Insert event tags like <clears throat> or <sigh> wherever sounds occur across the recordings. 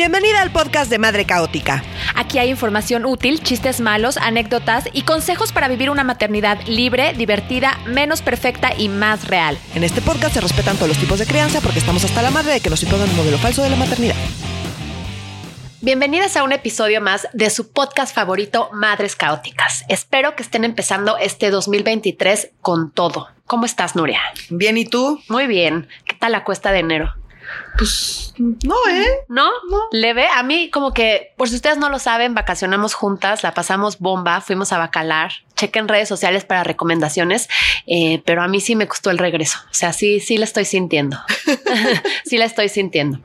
Bienvenida al podcast de Madre Caótica. Aquí hay información útil, chistes malos, anécdotas y consejos para vivir una maternidad libre, divertida, menos perfecta y más real. En este podcast se respetan todos los tipos de crianza porque estamos hasta la madre de que nos impongan un modelo falso de la maternidad. Bienvenidas a un episodio más de su podcast favorito, Madres Caóticas. Espero que estén empezando este 2023 con todo. ¿Cómo estás, Nuria? Bien, ¿y tú? Muy bien. ¿Qué tal la cuesta de enero? Pues no, ¿eh? ¿No? No. Leve. A mí como que, por si ustedes no lo saben, vacacionamos juntas, la pasamos bomba, fuimos a Bacalar. Chequen redes sociales para recomendaciones, eh, pero a mí sí me costó el regreso. O sea, sí, sí la estoy sintiendo. <laughs> sí la estoy sintiendo.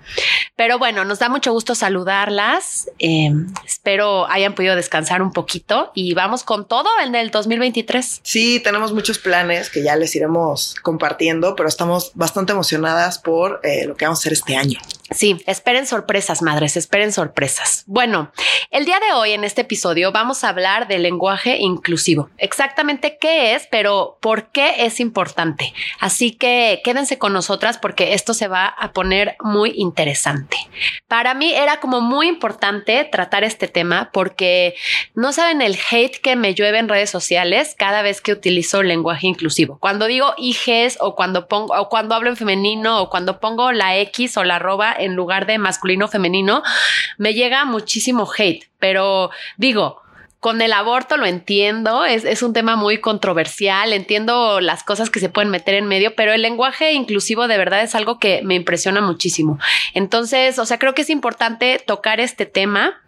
Pero bueno, nos da mucho gusto saludarlas. Eh, espero hayan podido descansar un poquito y vamos con todo en el 2023. Sí, tenemos muchos planes que ya les iremos compartiendo, pero estamos bastante emocionadas por eh, lo que vamos a hacer este año. Sí, esperen sorpresas, madres, esperen sorpresas. Bueno, el día de hoy en este episodio vamos a hablar del lenguaje inclusivo. Exactamente qué es, pero por qué es importante. Así que quédense con nosotras porque esto se va a poner muy interesante. Para mí era como muy importante tratar este tema porque no saben el hate que me llueve en redes sociales cada vez que utilizo lenguaje inclusivo. Cuando digo hijes o cuando pongo o cuando hablo en femenino o cuando pongo la X o la arroba en lugar de masculino femenino, me llega muchísimo hate, pero digo, con el aborto lo entiendo, es, es, un tema muy controversial, entiendo las cosas que se pueden meter en medio, pero el lenguaje inclusivo de verdad es algo que me impresiona muchísimo. Entonces, o sea, creo que es importante tocar este tema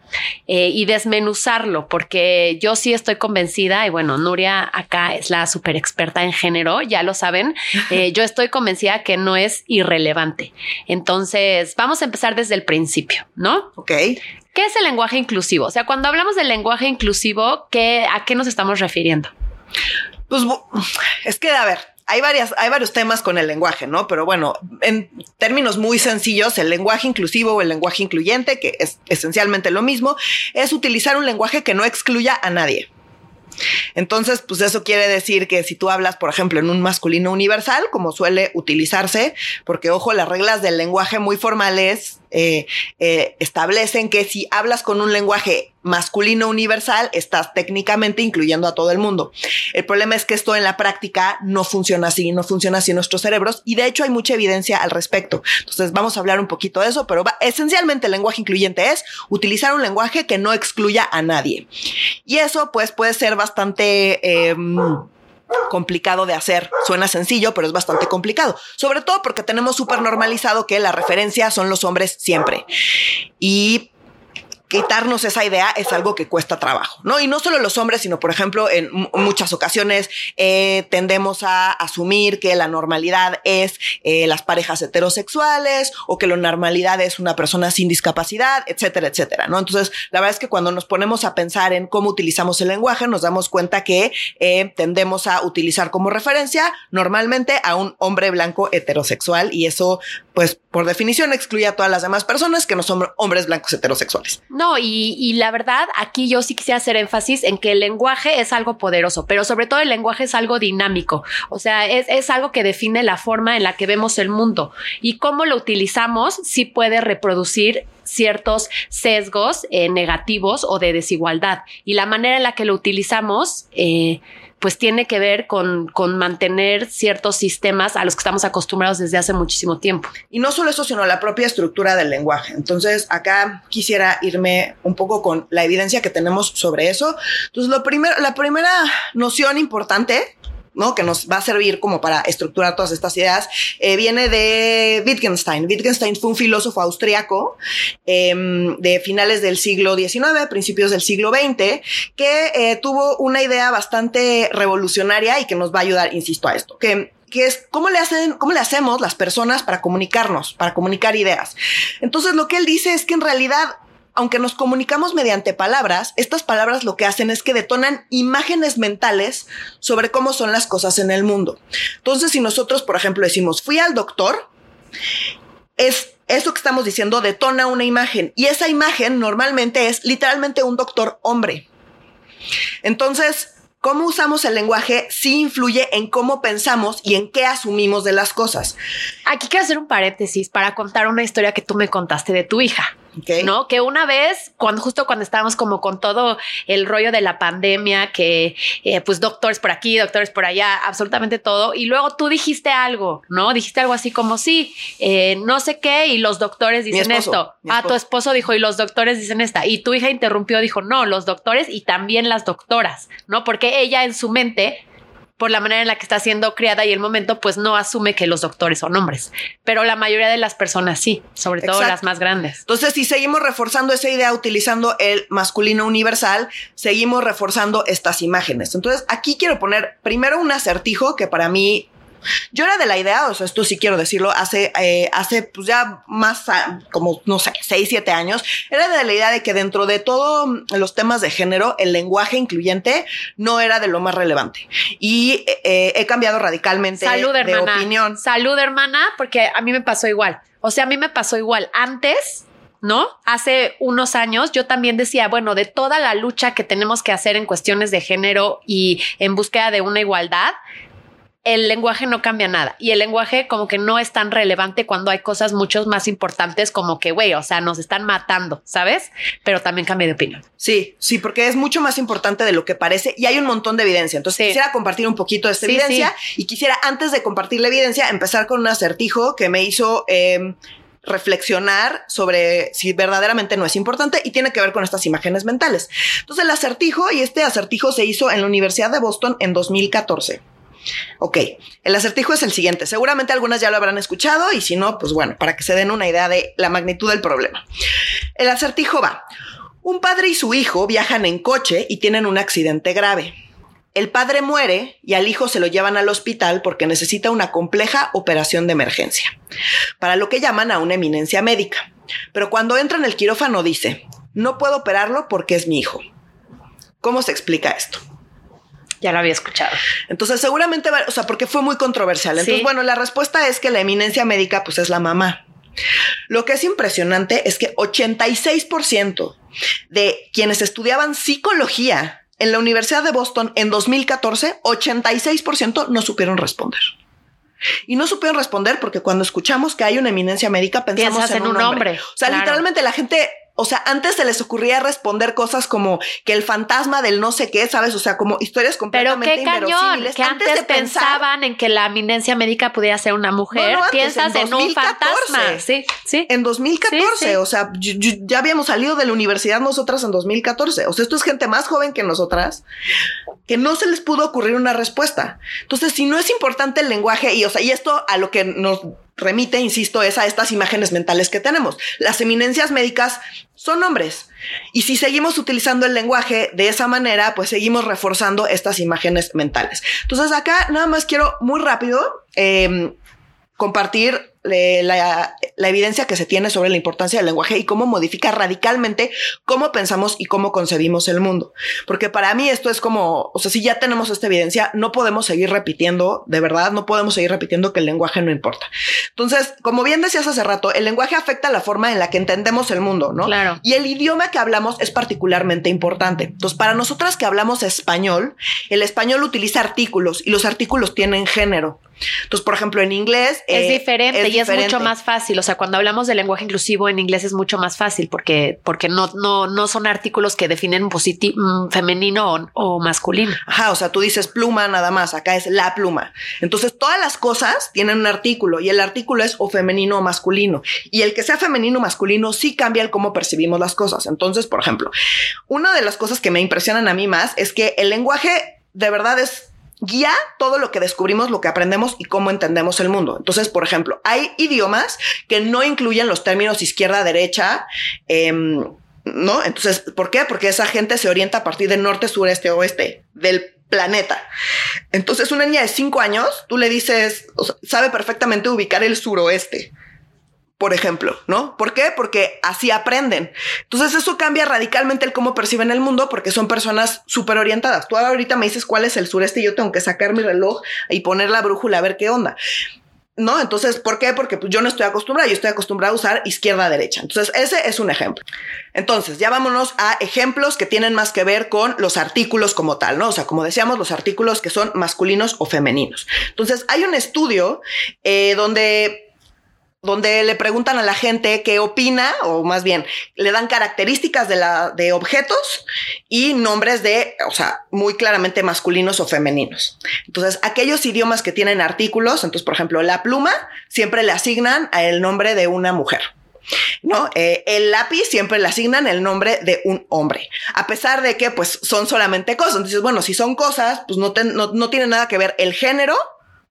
eh, y desmenuzarlo, porque yo sí estoy convencida, y bueno, Nuria acá es la súper experta en género, ya lo saben, <laughs> eh, yo estoy convencida que no es irrelevante. Entonces, vamos a empezar desde el principio, ¿no? Ok. ¿Qué es el lenguaje inclusivo? O sea, cuando hablamos del lenguaje inclusivo, ¿qué, ¿a qué nos estamos refiriendo? Pues es que, a ver, hay hay varios temas con el lenguaje, ¿no? Pero bueno, en términos muy sencillos, el lenguaje inclusivo o el lenguaje incluyente, que es esencialmente lo mismo, es utilizar un lenguaje que no excluya a nadie. Entonces, pues eso quiere decir que si tú hablas, por ejemplo, en un masculino universal, como suele utilizarse, porque ojo, las reglas del lenguaje muy formales eh, eh, establecen que si hablas con un lenguaje masculino universal, estás técnicamente incluyendo a todo el mundo. El problema es que esto en la práctica no funciona así, no funciona así en nuestros cerebros y de hecho hay mucha evidencia al respecto. Entonces vamos a hablar un poquito de eso, pero esencialmente el lenguaje incluyente es utilizar un lenguaje que no excluya a nadie. Y eso pues puede ser bastante... Eh, complicado de hacer. Suena sencillo, pero es bastante complicado. Sobre todo porque tenemos súper normalizado que la referencia son los hombres siempre. Y quitarnos esa idea es algo que cuesta trabajo, ¿no? Y no solo los hombres, sino, por ejemplo, en muchas ocasiones eh, tendemos a asumir que la normalidad es eh, las parejas heterosexuales o que la normalidad es una persona sin discapacidad, etcétera, etcétera, ¿no? Entonces, la verdad es que cuando nos ponemos a pensar en cómo utilizamos el lenguaje, nos damos cuenta que eh, tendemos a utilizar como referencia normalmente a un hombre blanco heterosexual y eso, pues, por definición excluye a todas las demás personas que no son hombres blancos heterosexuales. No, y, la verdad, aquí yo sí quisiera hacer énfasis en que el lenguaje es algo poderoso, pero sobre todo el lenguaje es algo dinámico. O sea, es, algo que define la forma en la que vemos el mundo y cómo lo utilizamos sí puede reproducir ciertos sesgos eh, negativos o de desigualdad. Y la manera en la que lo utilizamos, eh, pues tiene que ver con, con mantener ciertos sistemas a los que estamos acostumbrados desde hace muchísimo tiempo. Y no solo eso, sino la propia estructura del lenguaje. Entonces, acá quisiera irme un poco con la evidencia que tenemos sobre eso. Entonces, lo primero, la primera noción importante ¿no? Que nos va a servir como para estructurar todas estas ideas, eh, viene de Wittgenstein. Wittgenstein fue un filósofo austriaco em, de finales del siglo XIX, principios del siglo XX, que eh, tuvo una idea bastante revolucionaria y que nos va a ayudar, insisto, a esto, que que es cómo le hacen, cómo le hacemos las personas para comunicarnos, para comunicar ideas. Entonces, lo que él dice es que en realidad aunque nos comunicamos mediante palabras, estas palabras lo que hacen es que detonan imágenes mentales sobre cómo son las cosas en el mundo. Entonces, si nosotros, por ejemplo, decimos, fui al doctor, es eso que estamos diciendo detona una imagen y esa imagen normalmente es literalmente un doctor hombre. Entonces, cómo usamos el lenguaje sí influye en cómo pensamos y en qué asumimos de las cosas. Aquí quiero hacer un paréntesis para contar una historia que tú me contaste de tu hija. ¿No? Que una vez, cuando justo cuando estábamos como con todo el rollo de la pandemia, que eh, pues doctores por aquí, doctores por allá, absolutamente todo, y luego tú dijiste algo, ¿no? Dijiste algo así como, sí, eh, no sé qué, y los doctores dicen esto. Ah, tu esposo dijo, y los doctores dicen esta. Y tu hija interrumpió, dijo, no, los doctores y también las doctoras, ¿no? Porque ella en su mente por la manera en la que está siendo criada y el momento, pues no asume que los doctores son hombres. Pero la mayoría de las personas sí, sobre todo las más grandes. Entonces, si seguimos reforzando esa idea utilizando el masculino universal, seguimos reforzando estas imágenes. Entonces, aquí quiero poner primero un acertijo que para mí yo era de la idea, o sea, esto sí quiero decirlo, hace, eh, hace pues ya más, ah, como, no sé, seis, siete años, era de la idea de que dentro de todos los temas de género, el lenguaje incluyente no era de lo más relevante. Y eh, he cambiado radicalmente Salud, de opinión. Salud, hermana, porque a mí me pasó igual. O sea, a mí me pasó igual. Antes, ¿no? Hace unos años yo también decía, bueno, de toda la lucha que tenemos que hacer en cuestiones de género y en búsqueda de una igualdad, el lenguaje no cambia nada y el lenguaje como que no es tan relevante cuando hay cosas mucho más importantes como que, güey, o sea, nos están matando, ¿sabes? Pero también cambia de opinión. Sí, sí, porque es mucho más importante de lo que parece y hay un montón de evidencia. Entonces quisiera compartir un poquito de esta evidencia y quisiera antes de compartir la evidencia empezar con un acertijo que me hizo... Em, reflexionar sobre si verdaderamente no es importante y tiene que ver con estas imágenes mentales. Entonces el acertijo, y este acertijo se hizo en la Universidad de Boston en 2014. Ok, el acertijo es el siguiente. Seguramente algunas ya lo habrán escuchado y si no, pues bueno, para que se den una idea de la magnitud del problema. El acertijo va. Un padre y su hijo viajan en coche y tienen un accidente grave. El padre muere y al hijo se lo llevan al hospital porque necesita una compleja operación de emergencia, para lo que llaman a una eminencia médica. Pero cuando entra en el quirófano dice, no puedo operarlo porque es mi hijo. ¿Cómo se explica esto? Ya lo había escuchado. Entonces, seguramente, o sea, porque fue muy controversial. Entonces, bueno, la respuesta es que la eminencia médica, pues es la mamá. Lo que es impresionante es que 86% de quienes estudiaban psicología en la Universidad de Boston en 2014, 86% no supieron responder. Y no supieron responder porque cuando escuchamos que hay una eminencia médica pensamos en, un, hombre. O sea, literalmente la gente o sea, antes se les ocurría responder cosas como que el fantasma del no sé qué, ¿sabes? O sea, como historias completamente Pero qué cañón, que antes, pensaban en que la eminencia médica pudiera ser una mujer. Piensas en, un fantasma. Sí, sí. En 2014, o sea, ya habíamos salido de la universidad nosotras en 2014. O sea, esto es gente más joven que nosotras que no se les pudo ocurrir una respuesta. Entonces, si no es importante el lenguaje y, o sea, y esto a lo que nos remite, insisto, es a estas imágenes mentales que tenemos. Las eminencias médicas son hombres. Y si seguimos utilizando el lenguaje de esa manera, pues seguimos reforzando estas imágenes mentales. Entonces acá nada más quiero muy rápido eh, compartir la, evidencia que se tiene sobre la importancia del lenguaje y cómo modifica radicalmente cómo pensamos y cómo concebimos el mundo. Porque para mí esto es como, o sea, si ya tenemos esta evidencia, no podemos seguir repitiendo, de verdad, no podemos seguir repitiendo que el lenguaje no importa. Entonces, como bien decías hace rato, el lenguaje afecta la forma en la que entendemos el mundo, ¿no? Claro. Y el idioma que hablamos es particularmente importante. Entonces, para nosotras que hablamos español, el español utiliza artículos y los artículos tienen género. Entonces, por ejemplo, en inglés es eh, diferente y es mucho más fácil. O sea, cuando hablamos de lenguaje inclusivo en inglés es mucho más fácil porque, porque no, no, no son artículos que definen mm, femenino o, masculino. Ajá, o sea, tú dices pluma nada más, acá es la pluma. Entonces, todas las cosas tienen un artículo y el artículo es o femenino o masculino. Y el que sea femenino o masculino sí cambia el cómo percibimos las cosas. Entonces, por ejemplo, una de las cosas que me impresionan a mí más es que el lenguaje de verdad es guía todo lo que descubrimos, lo que aprendemos y cómo entendemos el mundo. Entonces, por ejemplo, hay idiomas que no incluyen los términos izquierda, derecha, em, ¿no? Entonces, ¿por qué? Porque esa gente se orienta a partir del norte, sureste, oeste del planeta. Entonces, una niña de cinco años, tú le dices, sabe perfectamente ubicar el suroeste por ejemplo, ¿no? ¿Por qué? Porque así aprenden. Entonces eso cambia radicalmente el cómo perciben el mundo porque son personas súper orientadas. Tú ahorita me dices cuál es el sureste y yo tengo que sacar mi reloj y poner la brújula a ver qué onda. ¿No? Entonces, ¿por qué? Porque pues, yo no estoy acostumbrada, yo estoy acostumbrada a usar izquierda-derecha. Entonces, ese es un ejemplo. Entonces, ya vámonos a ejemplos que tienen más que ver con los artículos como tal, ¿no? O sea, como decíamos, los artículos que son masculinos o femeninos. Entonces, hay un estudio eh, donde donde le preguntan a la gente qué opina, o más bien, le dan características de, la, de objetos y nombres de, o sea, muy claramente masculinos o femeninos. Entonces, aquellos idiomas que tienen artículos, entonces, por ejemplo, la pluma, siempre le asignan el nombre de una mujer. ¿no? Eh, el lápiz siempre le asignan el nombre de un hombre, a pesar de que pues son solamente cosas. Entonces, bueno, si son cosas, pues no, no, no tiene nada que ver el género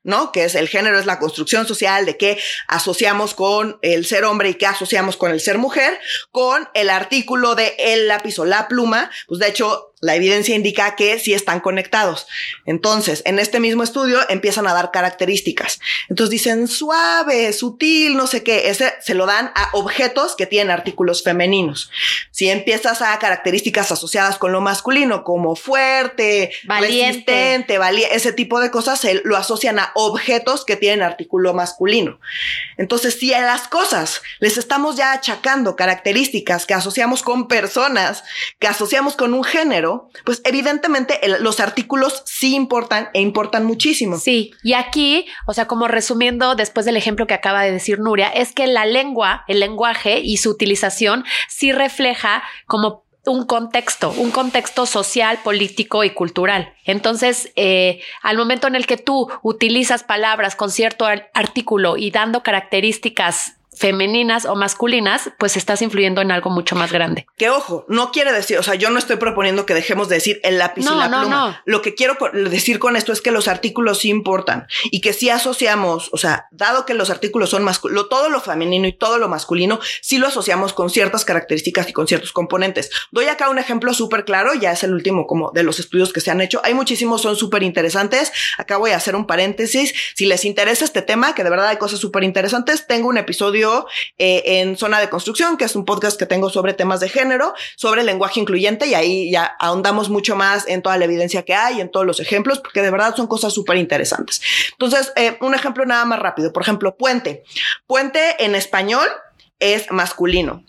¿no? Que es el género, es la construcción social de qué asociamos con el ser hombre y qué asociamos con el ser mujer, con el artículo de el lápiz o la pluma, pues de hecho la evidencia indica que sí están conectados. Entonces, en este mismo estudio empiezan a dar características. Entonces dicen suave, sutil, no sé qué. Ese se lo dan a objetos que tienen artículos femeninos. Si empiezas a características asociadas con lo masculino, como fuerte, valiente, resistente, ese tipo de cosas se lo asocian a objetos que tienen artículo masculino. Entonces, si a las cosas les estamos ya achacando características que asociamos con personas, que asociamos con un género, pues evidentemente los artículos sí importan e importan muchísimo. Sí, y aquí, o sea, como resumiendo después del ejemplo que acaba de decir Nuria, es que la lengua, el lenguaje y su utilización sí refleja como un contexto, un contexto social, político y cultural. Entonces, eh, al momento en el que tú utilizas palabras con cierto artículo y dando características femeninas o masculinas, pues estás influyendo en algo mucho más grande. Que ojo, no quiere decir, o sea, yo no estoy proponiendo que dejemos de decir el lápiz y la pluma. No. Lo que quiero decir con esto es que los artículos sí importan y que si asociamos, o sea, dado que los artículos son masculinos, todo lo femenino y todo lo masculino, sí lo asociamos con ciertas características y con ciertos componentes. Doy acá un ejemplo súper claro, ya es el último como de los estudios que se han hecho. Hay muchísimos, son súper interesantes. Acá voy a hacer un paréntesis. Si les interesa este tema, que de verdad hay cosas súper interesantes, tengo un episodio eh, en Zona de Construcción, que es un podcast que tengo sobre temas de género, sobre lenguaje incluyente, y ahí ya ahondamos mucho más en toda la evidencia que hay, en todos los ejemplos, porque de verdad son cosas súper interesantes. Entonces, eh, un ejemplo nada más rápido. Por ejemplo, puente. Puente en español es masculino,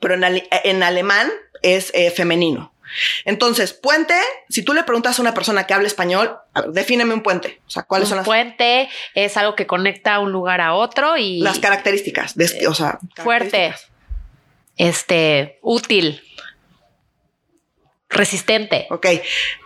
pero en, alemán es eh, femenino. Entonces, puente, si tú le preguntas a una persona que habla español, a ver, defíneme un puente. O sea, ¿cuáles son las puente es algo que conecta un lugar a otro y las características, de, o sea, fuerte, este, útil, resistente. Ok.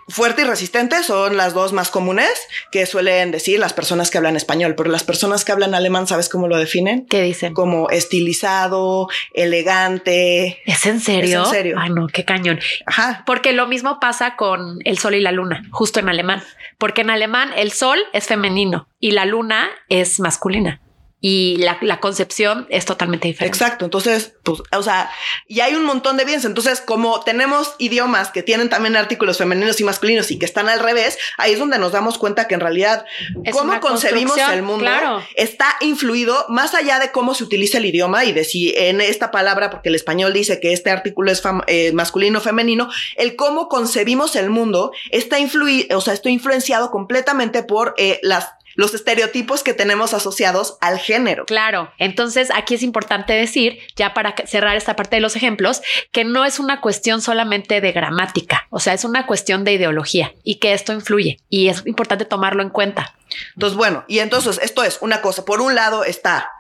Fuerte y resistente son las dos más comunes que suelen decir las personas que hablan español, pero las personas que hablan alemán, ¿sabes cómo lo definen? ¿Qué dicen? Como estilizado, elegante. ¿Es en serio? en serio. Ay, no, qué cañón. Ajá. Porque lo mismo pasa con el sol y la luna, justo en alemán. Porque en alemán el sol es femenino y la luna es masculina y la, concepción es totalmente diferente. Exacto. Entonces, pues, o sea, y hay un montón de bienes. Entonces, como tenemos idiomas que tienen también artículos femeninos y masculinos y que están al revés, ahí es donde nos damos cuenta que en realidad cómo concebimos el mundo está influido más allá de cómo se utiliza el idioma y de si en esta palabra, porque el español dice que este artículo es eh, masculino o femenino, el cómo concebimos el mundo está influido, o sea, está influenciado completamente por eh, las los estereotipos que tenemos asociados al género. Claro, entonces aquí es importante decir, ya para cerrar esta parte de los ejemplos, que no es una cuestión solamente de gramática, o sea, es una cuestión de ideología y que esto influye y es importante tomarlo en cuenta. Entonces, bueno, y entonces esto es una cosa, por un lado está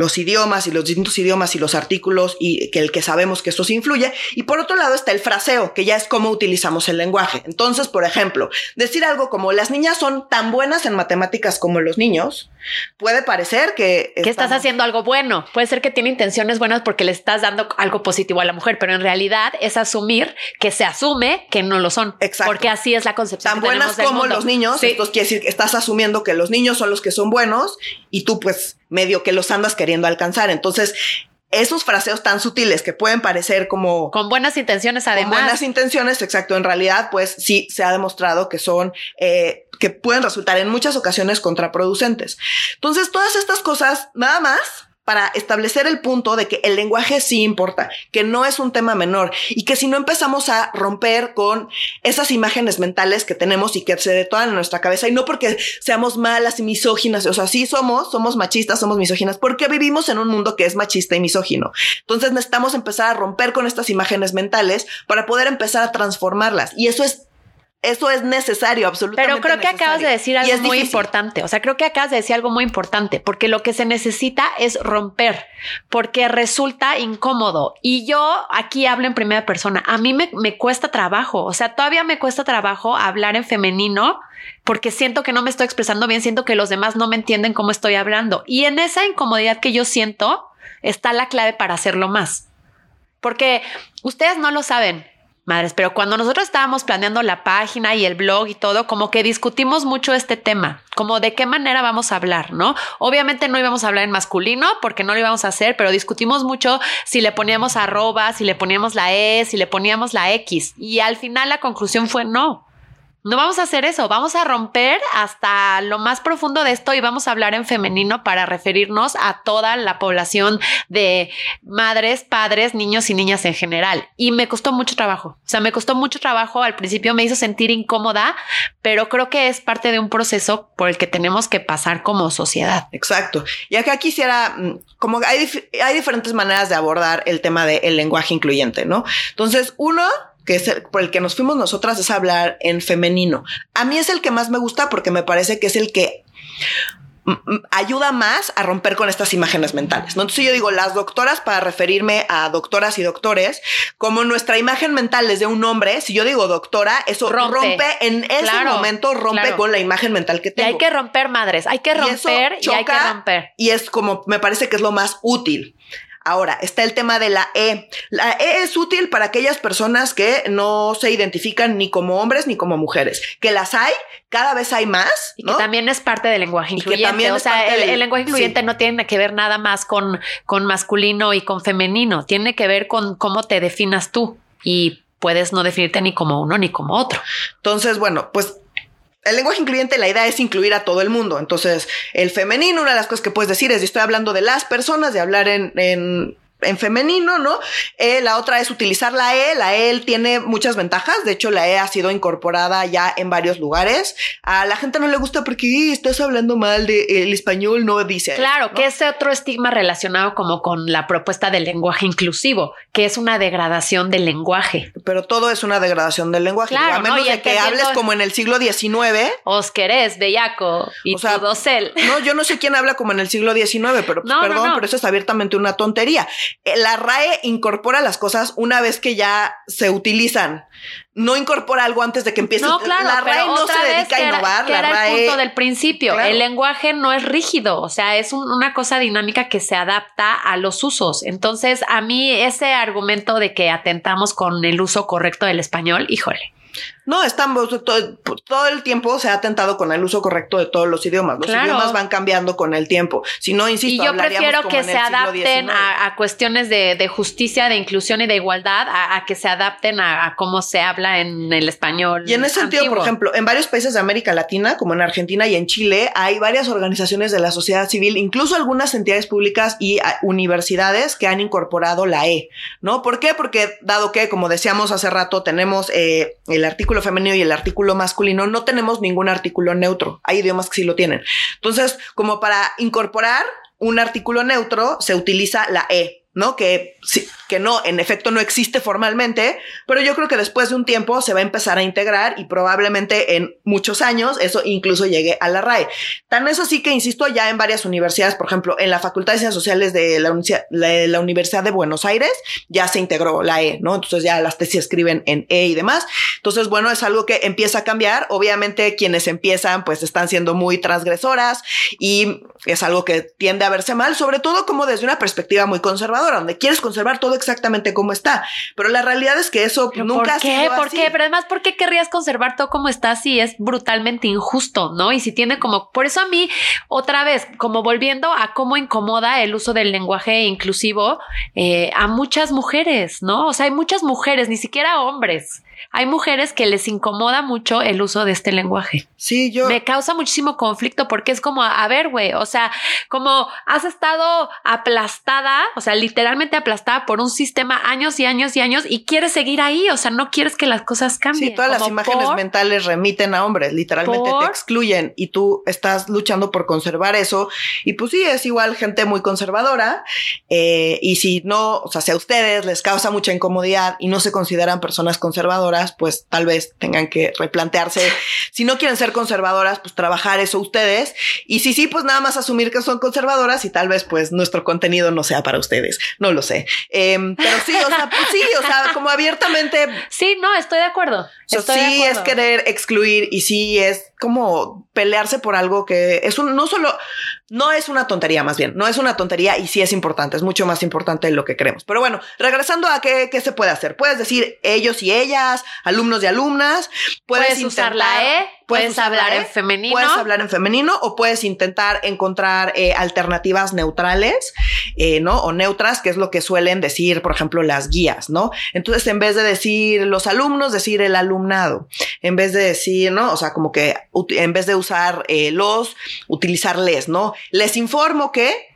los idiomas y los distintos idiomas y los artículos y que el que sabemos que esto se influye. Y por otro lado está el fraseo, que ya es cómo utilizamos el lenguaje. Entonces, por ejemplo, decir algo como las niñas son tan buenas en matemáticas como los niños, puede parecer que... Que estás haciendo algo bueno. Puede ser que tiene intenciones buenas porque le estás dando algo positivo a la mujer, pero en realidad es asumir que se asume que no lo son. Exacto. Porque así es la concepción. Tan buenas como los niños. Esto quiere decir que estás asumiendo que los niños son los que son buenos y tú pues medio que los andas queriendo alcanzar. Entonces, esos fraseos tan sutiles que pueden parecer como... Con buenas intenciones, además. Con buenas intenciones, exacto. En realidad, pues sí se ha demostrado que son, eh, que pueden resultar en muchas ocasiones contraproducentes. Entonces, todas estas cosas, nada más para establecer el punto de que el lenguaje sí importa, que no es un tema menor y que si no empezamos a romper con esas imágenes mentales que tenemos y que se detonan en nuestra cabeza y no porque seamos malas y misóginas, o sea, sí somos, somos machistas, somos misóginas, porque vivimos en un mundo que es machista y misógino. Entonces necesitamos empezar a romper con estas imágenes mentales para poder empezar a transformarlas y eso es Eso es necesario, absolutamente. Pero creo que necesario. acabas de decir algo muy difícil. importante. O sea, creo que acabas de decir algo muy importante, porque lo que se necesita es romper, porque resulta incómodo. Y yo aquí hablo en primera persona. A mí me, me cuesta trabajo. O sea, todavía me cuesta trabajo hablar en femenino porque siento que no me estoy expresando bien, siento que los demás no me entienden cómo estoy hablando. Y en esa incomodidad que yo siento está la clave para hacerlo más. Porque ustedes no lo saben, madres, pero cuando nosotros estábamos planeando la página y el blog y todo, como que discutimos mucho este tema, como de qué manera vamos a hablar, ¿no? Obviamente no íbamos a hablar en masculino porque no lo íbamos a hacer, pero discutimos mucho si le poníamos arroba, si le poníamos la E, si le poníamos la X. Y al final la conclusión fue no. No vamos a hacer eso, vamos a romper hasta lo más profundo de esto y vamos a hablar en femenino para referirnos a toda la población de madres, padres, niños y niñas en general. Y me costó mucho trabajo, o sea, me costó mucho trabajo, al principio me hizo sentir incómoda, pero creo que es parte de un proceso por el que tenemos que pasar como sociedad. Exacto. Y acá quisiera, mm, como hay, hay diferentes maneras de abordar el tema del lenguaje incluyente, ¿no? Entonces, uno que es el, por el que nos fuimos nosotras es hablar en femenino. A mí es el que más me gusta porque me parece que es el que ayuda más a romper con estas imágenes mentales. ¿no? Entonces yo digo las doctoras para referirme a doctoras y doctores, como nuestra imagen mental es de un hombre, si yo digo doctora, eso Rompe. rompe, en ese Claro, momento, rompe claro. con la imagen mental que Y tengo. hay que romper madres, hay que Y romper y, hay que romper. Y es como, me parece que es lo más útil. Ahora, está el tema de la E. La E es útil para aquellas personas que no se identifican ni como hombres ni como mujeres. Que las hay, cada vez hay más. Y que también es parte del lenguaje incluyente. también O sea, el, del- el lenguaje incluyente sí. no tiene que ver nada más con, con masculino y con femenino. Tiene que ver con cómo te definas tú. Y puedes no definirte ni como uno ni como otro. Entonces, bueno, pues el lenguaje incluyente, la idea es incluir a todo el mundo. Entonces, el femenino, una de las cosas que puedes decir es, estoy hablando de las personas, de hablar en, en, en femenino, ¿no? Eh, la otra es utilizar la E. La E tiene muchas ventajas. De hecho, la E ha sido incorporada ya en varios lugares. A la gente no le gusta porque "Ih, estás hablando mal de el español, no dice. Claro, eso, ¿no? que ese otro estigma relacionado como con la propuesta del lenguaje inclusivo, que es una degradación del lenguaje. Pero todo es una degradación del lenguaje. Claro, a ¿no? menos Y de que hables como en el siglo XIX. Osquerés, bellaco y O sea, tu dosel. No, yo no sé quién habla como en el siglo XIX, pero pues, <laughs> No, no, perdón, no. pero eso es abiertamente una tontería. Eh, La RAE incorpora las cosas una vez que ya se utilizan. No incorpora algo antes de que empiece. No, claro, la RAE no se dedica a era- innovar. que la era RAE. el punto del principio. Claro. El lenguaje no es rígido, o sea, es un- una cosa dinámica que se adapta a los usos. Entonces, a mí ese argumento de que atentamos con el uso correcto del español, híjole. No, estamos todo, todo el tiempo se ha atentado con el uso correcto de todos los idiomas. Los Claro. idiomas van cambiando con el tiempo. Si no, insisto, Y yo prefiero como que se adapten a, a cuestiones de, de justicia, de inclusión y de igualdad, a, a que se adapten a, a cómo se habla en el español. Y en ese sentido, por ejemplo, en varios países de América Latina, como en Argentina y en Chile, hay varias organizaciones de la sociedad civil, incluso algunas entidades públicas y universidades que han incorporado la E, ¿no? ¿Por qué? Porque dado que, como decíamos hace rato, tenemos eh, el artículo femenino y el artículo masculino, no tenemos ningún artículo neutro. Hay idiomas que sí lo tienen. Entonces, como para incorporar un artículo neutro, se utiliza la E. ¿no? Que, sí, que no, en efecto no existe formalmente, pero yo creo que después de un tiempo se va a empezar a integrar y probablemente en muchos años eso incluso llegue a la RAE. Tan eso sí que, insisto, ya en varias universidades, por ejemplo, en la Facultad de Ciencias Sociales de la, la- la Universidad de Buenos Aires, ya se integró la E, ¿no? Entonces ya las tesis escriben en E y demás. Entonces, bueno, es algo que empieza a cambiar. Obviamente quienes empiezan pues están siendo muy transgresoras y es algo que tiende a verse mal, sobre todo como desde una perspectiva muy conservadora, donde quieres conservar todo exactamente como está. Pero la realidad es que eso ¿Pero nunca ¿Por ha qué? sido ¿Por así. qué? Pero además, ¿por qué querrías conservar todo como está si es brutalmente injusto, no? Y si tiene como, por eso a mí, otra vez, como volviendo a cómo incomoda el uso del lenguaje inclusivo eh, a muchas mujeres, ¿no? O sea, hay muchas mujeres, ni siquiera hombres. Hay mujeres que les incomoda mucho el uso de este lenguaje. Sí, yo. Me causa muchísimo conflicto porque es como, a ver, güey, o sea, como has estado aplastada, o sea, literalmente aplastada por un sistema años y años y años y quieres seguir ahí, o sea, no quieres que las cosas cambien. Sí, todas las imágenes mentales remiten a hombres, literalmente te excluyen y tú estás luchando por conservar eso. Y pues sí, es igual gente muy conservadora. Eh, y si no, o sea, si a ustedes les causa mucha incomodidad y no se consideran personas conservadoras, pues tal vez tengan que replantearse. <laughs> Si no quieren ser conservadoras, pues trabajar eso ustedes. Y si sí, pues nada más asumir que son conservadoras y tal vez pues nuestro contenido no sea para ustedes. No lo sé. Em, pero sí, o sea, pues sí, o sea, como abiertamente. Sí, no, estoy de acuerdo. sí es querer excluir y sí es como pelearse por algo que es un, no solo, no es una tontería más bien, no es una tontería y sí es importante, es mucho más importante de lo que creemos. Pero bueno, regresando a qué, qué se puede hacer. Puedes decir ellos y ellas, alumnos y alumnas. Puedes, usar la E, puedes, hablar en femenino. Puedes hablar en femenino o puedes intentar encontrar eh, alternativas neutrales, eh, ¿no? O neutras, que es lo que suelen decir, por ejemplo, las guías, ¿no? Entonces, en vez de decir los alumnos, decir el alumnado. En vez de decir, ¿no? O sea, como que en vez de usar eh, los, utilizarles, ¿no? Les informo que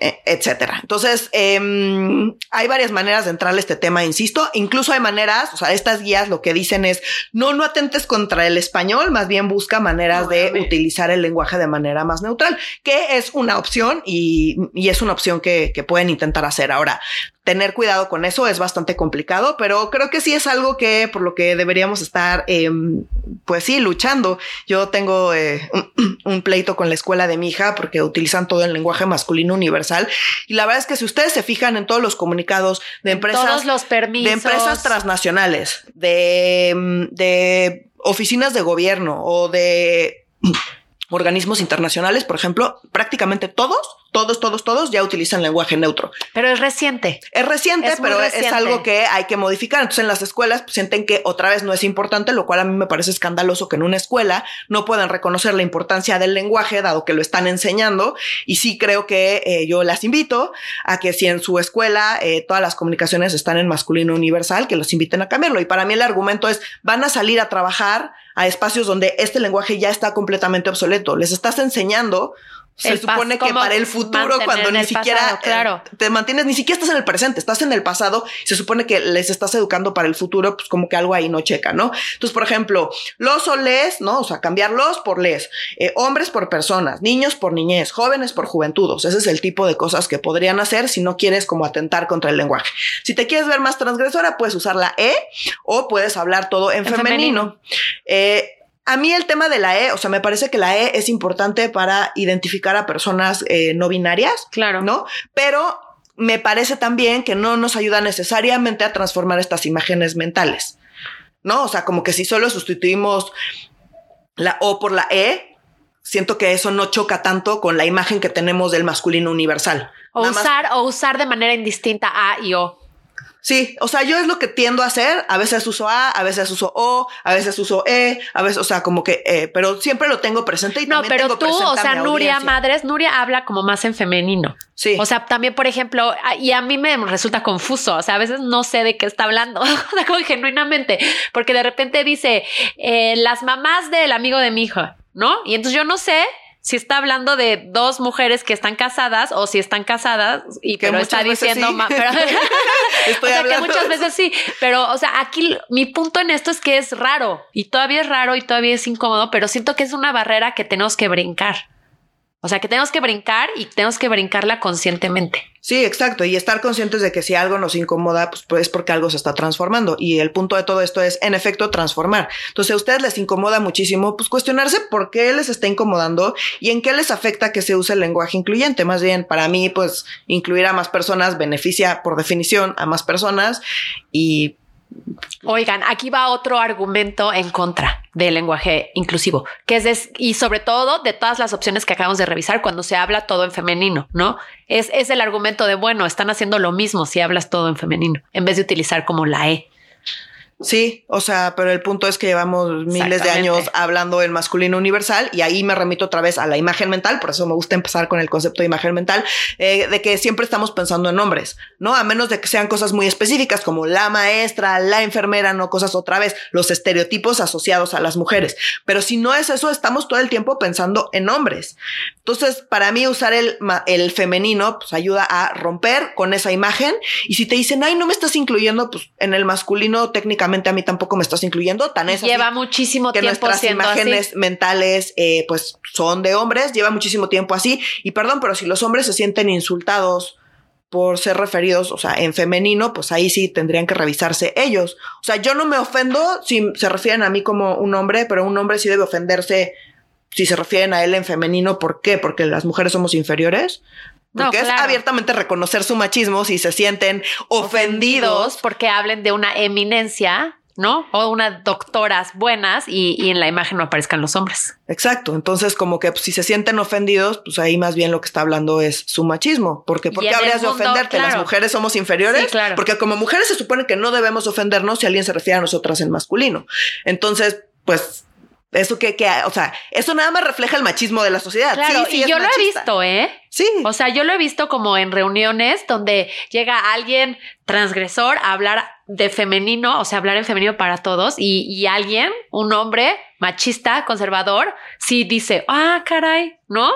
etcétera. Entonces, em, hay varias maneras de entrar a este tema, insisto. Incluso hay maneras, o sea, estas guías lo que dicen es no, no atentes contra el español, más bien busca maneras de utilizar el lenguaje de manera más neutral, que es una opción y, y es una opción que, que pueden intentar hacer. Ahora, tener cuidado con eso es bastante complicado, pero creo que sí es algo que por lo que deberíamos estar, em, pues sí, luchando. Yo tengo eh, <clears throat> un, pleito con la escuela de mi hija porque utilizan todo el lenguaje masculino universal y la verdad es que si ustedes se fijan en todos los comunicados de empresas, todos los permisos, de empresas transnacionales, de, em, de oficinas de gobierno o de organismos internacionales, por ejemplo, prácticamente todos todos, todos, todos ya utilizan lenguaje neutro. Pero es reciente. Es reciente, pero es algo que hay que modificar. Entonces en las escuelas pues, sienten que otra vez no es importante, lo cual a mí me parece escandaloso que en una escuela no puedan reconocer la importancia del lenguaje, dado que lo están enseñando. Y sí creo que eh, yo las invito a que si en su escuela eh, todas las comunicaciones están en masculino universal, que los inviten a cambiarlo. Y para mí el argumento es, van a salir a trabajar a espacios donde este lenguaje ya está completamente obsoleto. Les estás enseñando se supone que para el futuro, cuando ni siquiera eh, claro. te mantienes, ni siquiera estás en el presente, estás en el pasado, se supone que les estás educando para el futuro, pues como que algo ahí no checa, ¿no? Entonces, por ejemplo, los o les, ¿no? O sea, cambiarlos por les, eh, hombres por personas, niños por niñez, jóvenes por juventudos. Ese es el tipo de cosas que podrían hacer si no quieres como atentar contra el lenguaje. Si te quieres ver más transgresora, puedes usar la E o puedes hablar todo en, femenino. femenino. Eh, a mí el tema de la E, o sea, me parece que la E es importante para identificar a personas eh, no binarias. Claro. ¿No? Pero me parece también que no nos ayuda necesariamente a transformar estas imágenes mentales. ¿No? O sea, como que si solo sustituimos la O por la E, siento que eso no choca tanto con la imagen que tenemos del masculino universal. O usar, o usar de manera indistinta A y O. Sí, o sea, yo es lo que tiendo a hacer. A veces uso A, a veces uso O, a veces uso E, a veces, o sea, como que, eh, pero siempre lo tengo presente y no, también pero tú, o sea, Nuria Madres, Nuria habla como más en femenino. Sí. O sea, también, por ejemplo, y a mí me resulta confuso. O sea, a veces no sé de qué está hablando, <laughs> como genuinamente, porque de repente dice eh, las mamás del amigo de mi hijo, ¿no? Y entonces yo no sé si está hablando de dos mujeres que están casadas o si están casadas y que pero está diciendo pero, o sea, que muchas veces sí, pero o sea, aquí mi punto en esto es que es raro y todavía es raro y todavía es incómodo, pero siento que es una barrera que tenemos que brincar. O sea, que tenemos que brincar y tenemos que brincarla conscientemente. Sí, exacto. Y estar conscientes de que si algo nos incomoda, pues, pues, es porque algo se está transformando. Y el punto de todo esto es, en efecto, transformar. Entonces, a ustedes les incomoda muchísimo, pues cuestionarse por qué les está incomodando y en qué les afecta que se use el lenguaje incluyente. Más bien, para mí, pues, incluir a más personas beneficia, por definición, a más personas y Oigan, aquí va otro argumento en contra del lenguaje inclusivo, que es, y sobre todo de todas las opciones que acabamos de revisar cuando se habla todo en femenino, ¿no? Es, es el argumento de, bueno, están haciendo lo mismo si hablas todo en femenino, en vez de utilizar como la E. Sí, o sea, pero el punto es que llevamos miles de años hablando en masculino universal y ahí me remito otra vez a la imagen mental, por eso me gusta empezar con el concepto de imagen mental, eh, de que siempre estamos pensando en hombres, ¿no? A menos de que sean cosas muy específicas como la maestra, la enfermera, no cosas otra vez, los estereotipos asociados a las mujeres. Pero si no es eso, estamos todo el tiempo pensando en hombres. Entonces, para mí usar el, el femenino, pues ayuda a romper con esa imagen y si te dicen, ay, no me estás incluyendo, pues en el masculino técnicamente a mí tampoco me estás incluyendo. Tan es Lleva muchísimo que tiempo nuestras imágenes mentales, eh, pues son de hombres. Lleva muchísimo tiempo así. Y perdón, pero si los hombres se sienten insultados por ser referidos, o sea, en femenino, pues ahí sí tendrían que revisarse ellos. O sea, yo no me ofendo si se refieren a mí como un hombre, pero un hombre sí debe ofenderse si se refieren a él en femenino. ¿Por qué? Porque las mujeres somos inferiores. Porque es abiertamente reconocer su machismo si se sienten ofendidos. Porque hablen de una eminencia, ¿no? O unas doctoras buenas y, en la imagen no aparezcan los hombres. Exacto. Entonces, como que pues, si se sienten ofendidos, pues ahí más bien lo que está hablando es su machismo. Porque ¿por qué habrías de ofenderte? ¿Las mujeres somos inferiores? claro. Porque como mujeres se supone que no debemos ofendernos si alguien se refiere a nosotras en masculino. Entonces, pues eso que, que, o sea, eso nada más refleja el machismo de la sociedad. Claro, sí, sí, y yo lo he visto, ¿eh? Sí. O sea, yo lo he visto como en reuniones donde llega alguien transgresor a hablar de femenino, o sea, hablar en femenino para todos, y, y alguien, un hombre machista, conservador, sí dice, ah, caray, ¿no?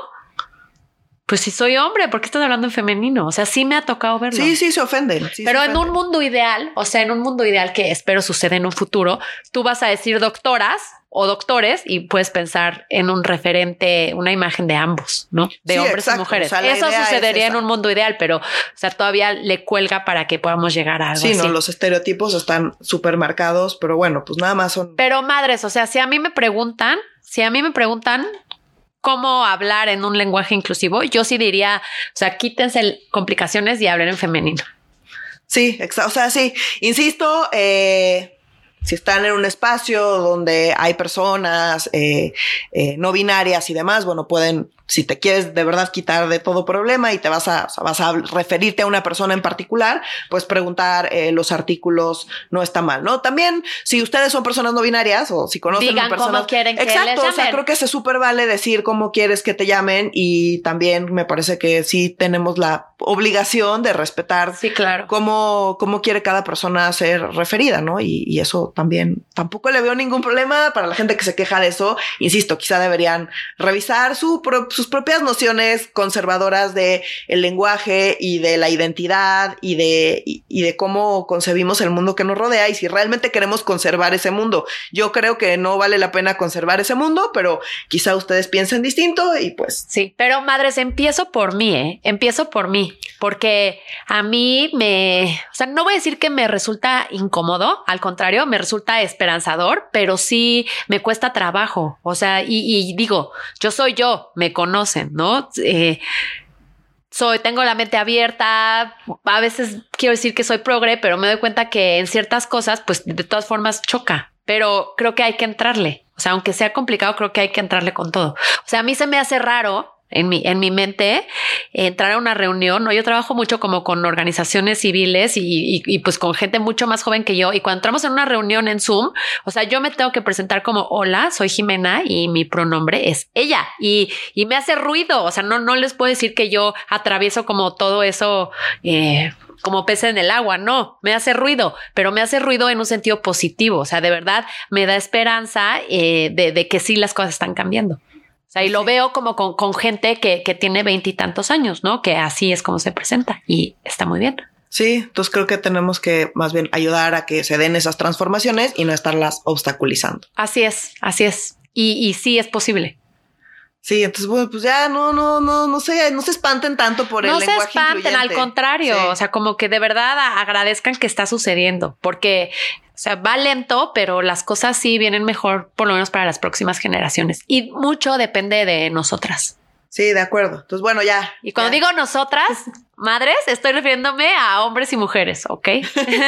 Pues si soy hombre, ¿por qué estás hablando en femenino? O sea, sí me ha tocado verlo. Sí, sí, se ofenden. Pero en un mundo ideal, o sea, en un mundo ideal que espero suceda en un futuro, tú vas a decir doctoras o doctores y puedes pensar en un referente, una imagen de ambos, ¿no? De hombres y mujeres. Eso sucedería en un mundo ideal, pero, o sea, todavía le cuelga para que podamos llegar a algo sí, no, los estereotipos están súper marcados, pero bueno, pues nada más son. Pero madres, o sea, si a mí me preguntan, si a mí me preguntan, cómo hablar en un lenguaje inclusivo, yo sí diría, o sea, quítense complicaciones y hablen en femenino. Sí. O sea, sí, insisto, eh, si están en un espacio donde hay personas eh, eh, no binarias y demás, bueno, pueden si te quieres de verdad quitar de todo problema y te vas a, vas a referirte a una persona en particular, pues preguntar eh, los artículos no está mal, ¿no? También, si ustedes son personas no binarias o si conocen Digan a personas. Cómo quieren que Exacto, o sea, creo que se súper vale decir cómo quieres que te llamen y también me parece que sí tenemos la obligación de respetar sí, claro. cómo, cómo quiere cada persona ser referida, ¿no? Y, y eso también tampoco le veo ningún problema para la gente que se queja de eso. Insisto, quizá deberían revisar su, su sus propias nociones conservadoras de el lenguaje y de la identidad y de, y, de cómo concebimos el mundo que nos rodea y si realmente queremos conservar ese mundo. Yo creo que no vale la pena conservar ese mundo, pero quizá ustedes piensen distinto y pues. Sí, pero madres, empiezo por mí, ¿eh? Empiezo por mí, porque a mí me, o sea, no voy a decir que me resulta incómodo, al contrario, me resulta esperanzador, pero sí me cuesta trabajo. O sea, y, y digo, yo soy yo, me conozco conocen, ¿no? Eh, soy, tengo la mente abierta, a veces quiero decir que soy progre, pero me doy cuenta que en ciertas cosas, pues de todas formas choca, pero creo que hay que entrarle. O sea, aunque sea complicado, creo que hay que entrarle con todo. O sea, a mí se me hace raro en mi, en mi mente entrar a una reunión, ¿no? Yo trabajo mucho como con organizaciones civiles y, y, pues con gente mucho más joven que yo. Y cuando entramos en una reunión en Zoom, o sea, yo me tengo que presentar como hola, soy Jimena y mi pronombre es ella. Y, y me hace ruido. O sea, no, no les puedo decir que yo atravieso como todo eso. Eh, como pez en el agua, no, me hace ruido, pero me hace ruido en un sentido positivo, o sea, de verdad me da esperanza eh, de que sí las cosas están cambiando. Sea, y lo veo como con, gente que, que tiene veintitantos años, ¿no? Que así es como se presenta y está muy bien. Sí, entonces creo que tenemos que más bien ayudar a que se den esas transformaciones y no estarlas obstaculizando. Así es, así es. Y, y sí es posible. Sí, entonces, bueno, pues ya no, no, no, no sé, no se espanten tanto por el lenguaje. No se espanten, al contrario, o sea, como que de verdad agradezcan que está sucediendo, porque o sea, va lento, pero las cosas sí vienen mejor, por lo menos para las próximas generaciones. Y mucho depende de nosotras. Sí, de acuerdo. Entonces, bueno, ya. Y cuando digo nosotras, <laughs> madres, estoy refiriéndome a hombres y mujeres, ¿ok?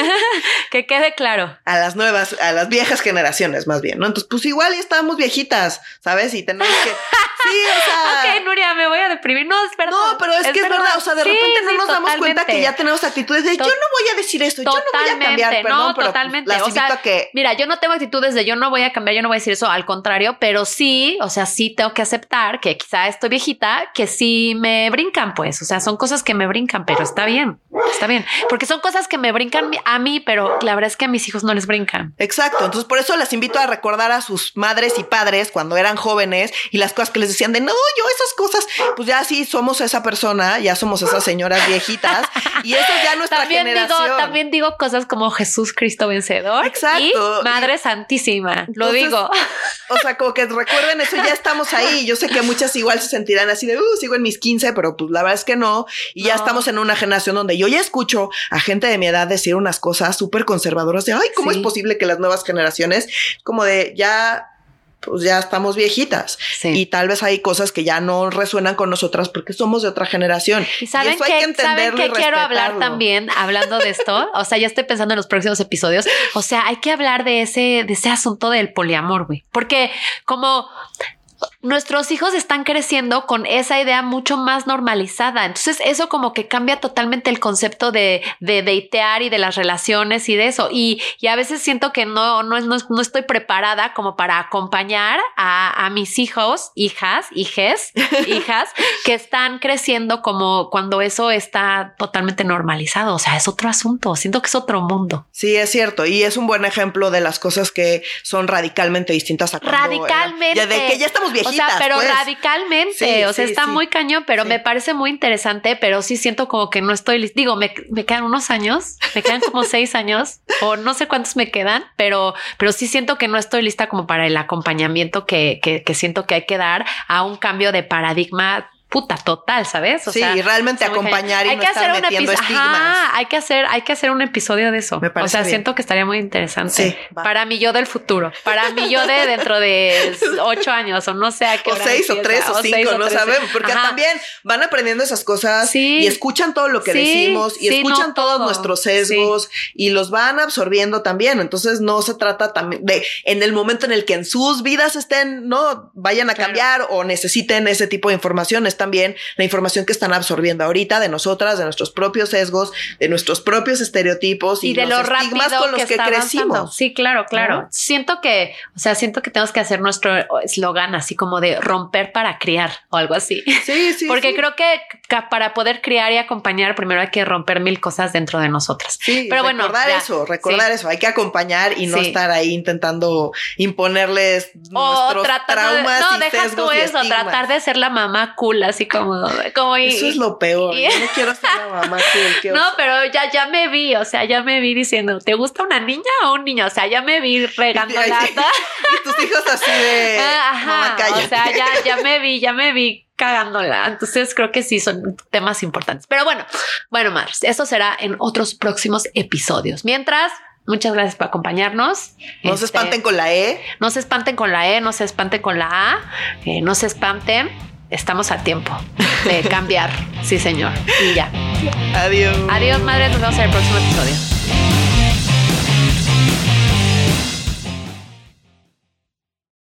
<laughs> que quede claro. A las nuevas, a las viejas generaciones más bien, ¿no? Entonces, pues igual ya estábamos viejitas, ¿sabes? Y tenemos que... Sí, o sea... <laughs> ok, Nuria, me voy a deprimir. No, es verdad. No, pero es, que es verdad. O sea, de repente no nos damos cuenta que ya tenemos actitudes de yo no voy a decir esto, yo no voy a cambiar, perdón, no, pero pues, totalmente. o sea, que... Mira, yo no tengo actitudes de yo no voy a cambiar, yo no voy a decir eso, al contrario, pero sí, o sea, sí tengo que aceptar que quizá estoy viejita, que sí me brincan, pues. O sea, son cosas que me brincan, pero está bien, está bien. Porque son cosas que me brincan a mí, pero la verdad es que a mis hijos no les brincan. Exacto. Entonces, por eso les invito a recordar a sus madres y padres cuando eran jóvenes y las cosas que les decían de no, yo esas cosas, pues ya sí somos esa persona, ya somos esas señoras viejitas y eso ya nuestra también generación. Digo, también digo cosas como Jesús Cristo vencedor. Exacto. Y Madre Santísima. lo digo. O sea, como que recuerden eso, ya estamos ahí. Yo sé que muchas igual se sentirán así de, uh, sigo en mis 15, pero pues la verdad es que no. Y ya estamos en una generación donde yo ya escucho a gente de mi edad decir unas cosas súper conservadoras de, ay, ¿cómo es posible que las nuevas generaciones, como de ya pues ya estamos viejitas y tal vez hay cosas que ya no resuenan con nosotras porque somos de otra generación. Y saben que, hay que ¿saben que quiero hablar también hablando de esto. <laughs> o sea, ya estoy pensando en los próximos episodios. O sea, hay que hablar de ese, de ese asunto del poliamor, güey, porque como nuestros hijos están creciendo con esa idea mucho más normalizada. Entonces eso como que cambia totalmente el concepto de, de deitear y de las relaciones y de eso. Y, y a veces siento que no, no, no, no, estoy preparada como para acompañar a, a mis hijos, hijas, hijes, <laughs> hijas, que están creciendo como cuando eso está totalmente normalizado. O sea, es otro asunto. Siento que es otro mundo. Sí, es cierto. Y es un buen ejemplo de las cosas que son radicalmente distintas a Radicalmente. de que ya estamos viejitos sea, pero pues. radicalmente, o sea, está muy cañón, pero me parece muy interesante, pero sí siento como que no estoy. Digo, me, quedan unos años, me quedan como <laughs> seis años, o no sé cuántos me quedan, pero, pero sí siento que no estoy lista como para el acompañamiento que, que, que siento que hay que dar a un cambio de paradigma puta total, ¿sabes? O sí, realmente acompañar y hay no que hacer un estigmas. hay que hacer, hay que hacer un episodio de eso. Me parece o sea, siento que estaría muy interesante. Sí, para mí yo del futuro, para mí yo de dentro de <laughs> ocho años o no sé a qué O seis o tres o, cinco, no sabemos, porque también van aprendiendo esas cosas y escuchan todo lo que decimos y escuchan todos nuestros sesgos y los van absorbiendo también. Entonces no se trata también de en el momento en el que en sus vidas estén, no vayan a cambiar o necesiten ese tipo de información. Está también la información que están absorbiendo ahorita de nosotras, de nuestros propios sesgos, de nuestros propios estereotipos y, de los, estigmas con los que, crecimos. Sí, claro, claro. Siento que, o sea, siento que tenemos que hacer nuestro eslogan así como de romper para criar o algo así. Sí, sí. <laughs> Porque creo que para poder criar y acompañar, primero hay que romper mil cosas dentro de nosotras. Sí, pero bueno, recordar eso, recordar eso. Hay que acompañar y no estar ahí intentando imponerles nuestros traumas. no, deja tú eso, tratar de ser la mamá cool, así como, como Eso es lo peor. Yo no quiero ser la mamá <laughs> No, pero ya, ya me vi, o sea, ya me vi diciendo, ¿te gusta una niña o un niño? O sea, ya me vi <laughs> regando lata. <laughs> y tus hijos así de Ajá, O sea, ya, ya me vi, ya me vi cagándola. Entonces creo que sí son temas importantes. Pero bueno, bueno, Mars, eso será en otros próximos episodios. Mientras, Muchas gracias por acompañarnos. No se este, espanten con la E. No se espanten con la E, no se espanten con la A, eh, no se espanten estamos a tiempo de cambiar. sí, señor. Y ya. Adiós. Adiós, madre. Nos vemos en el próximo episodio.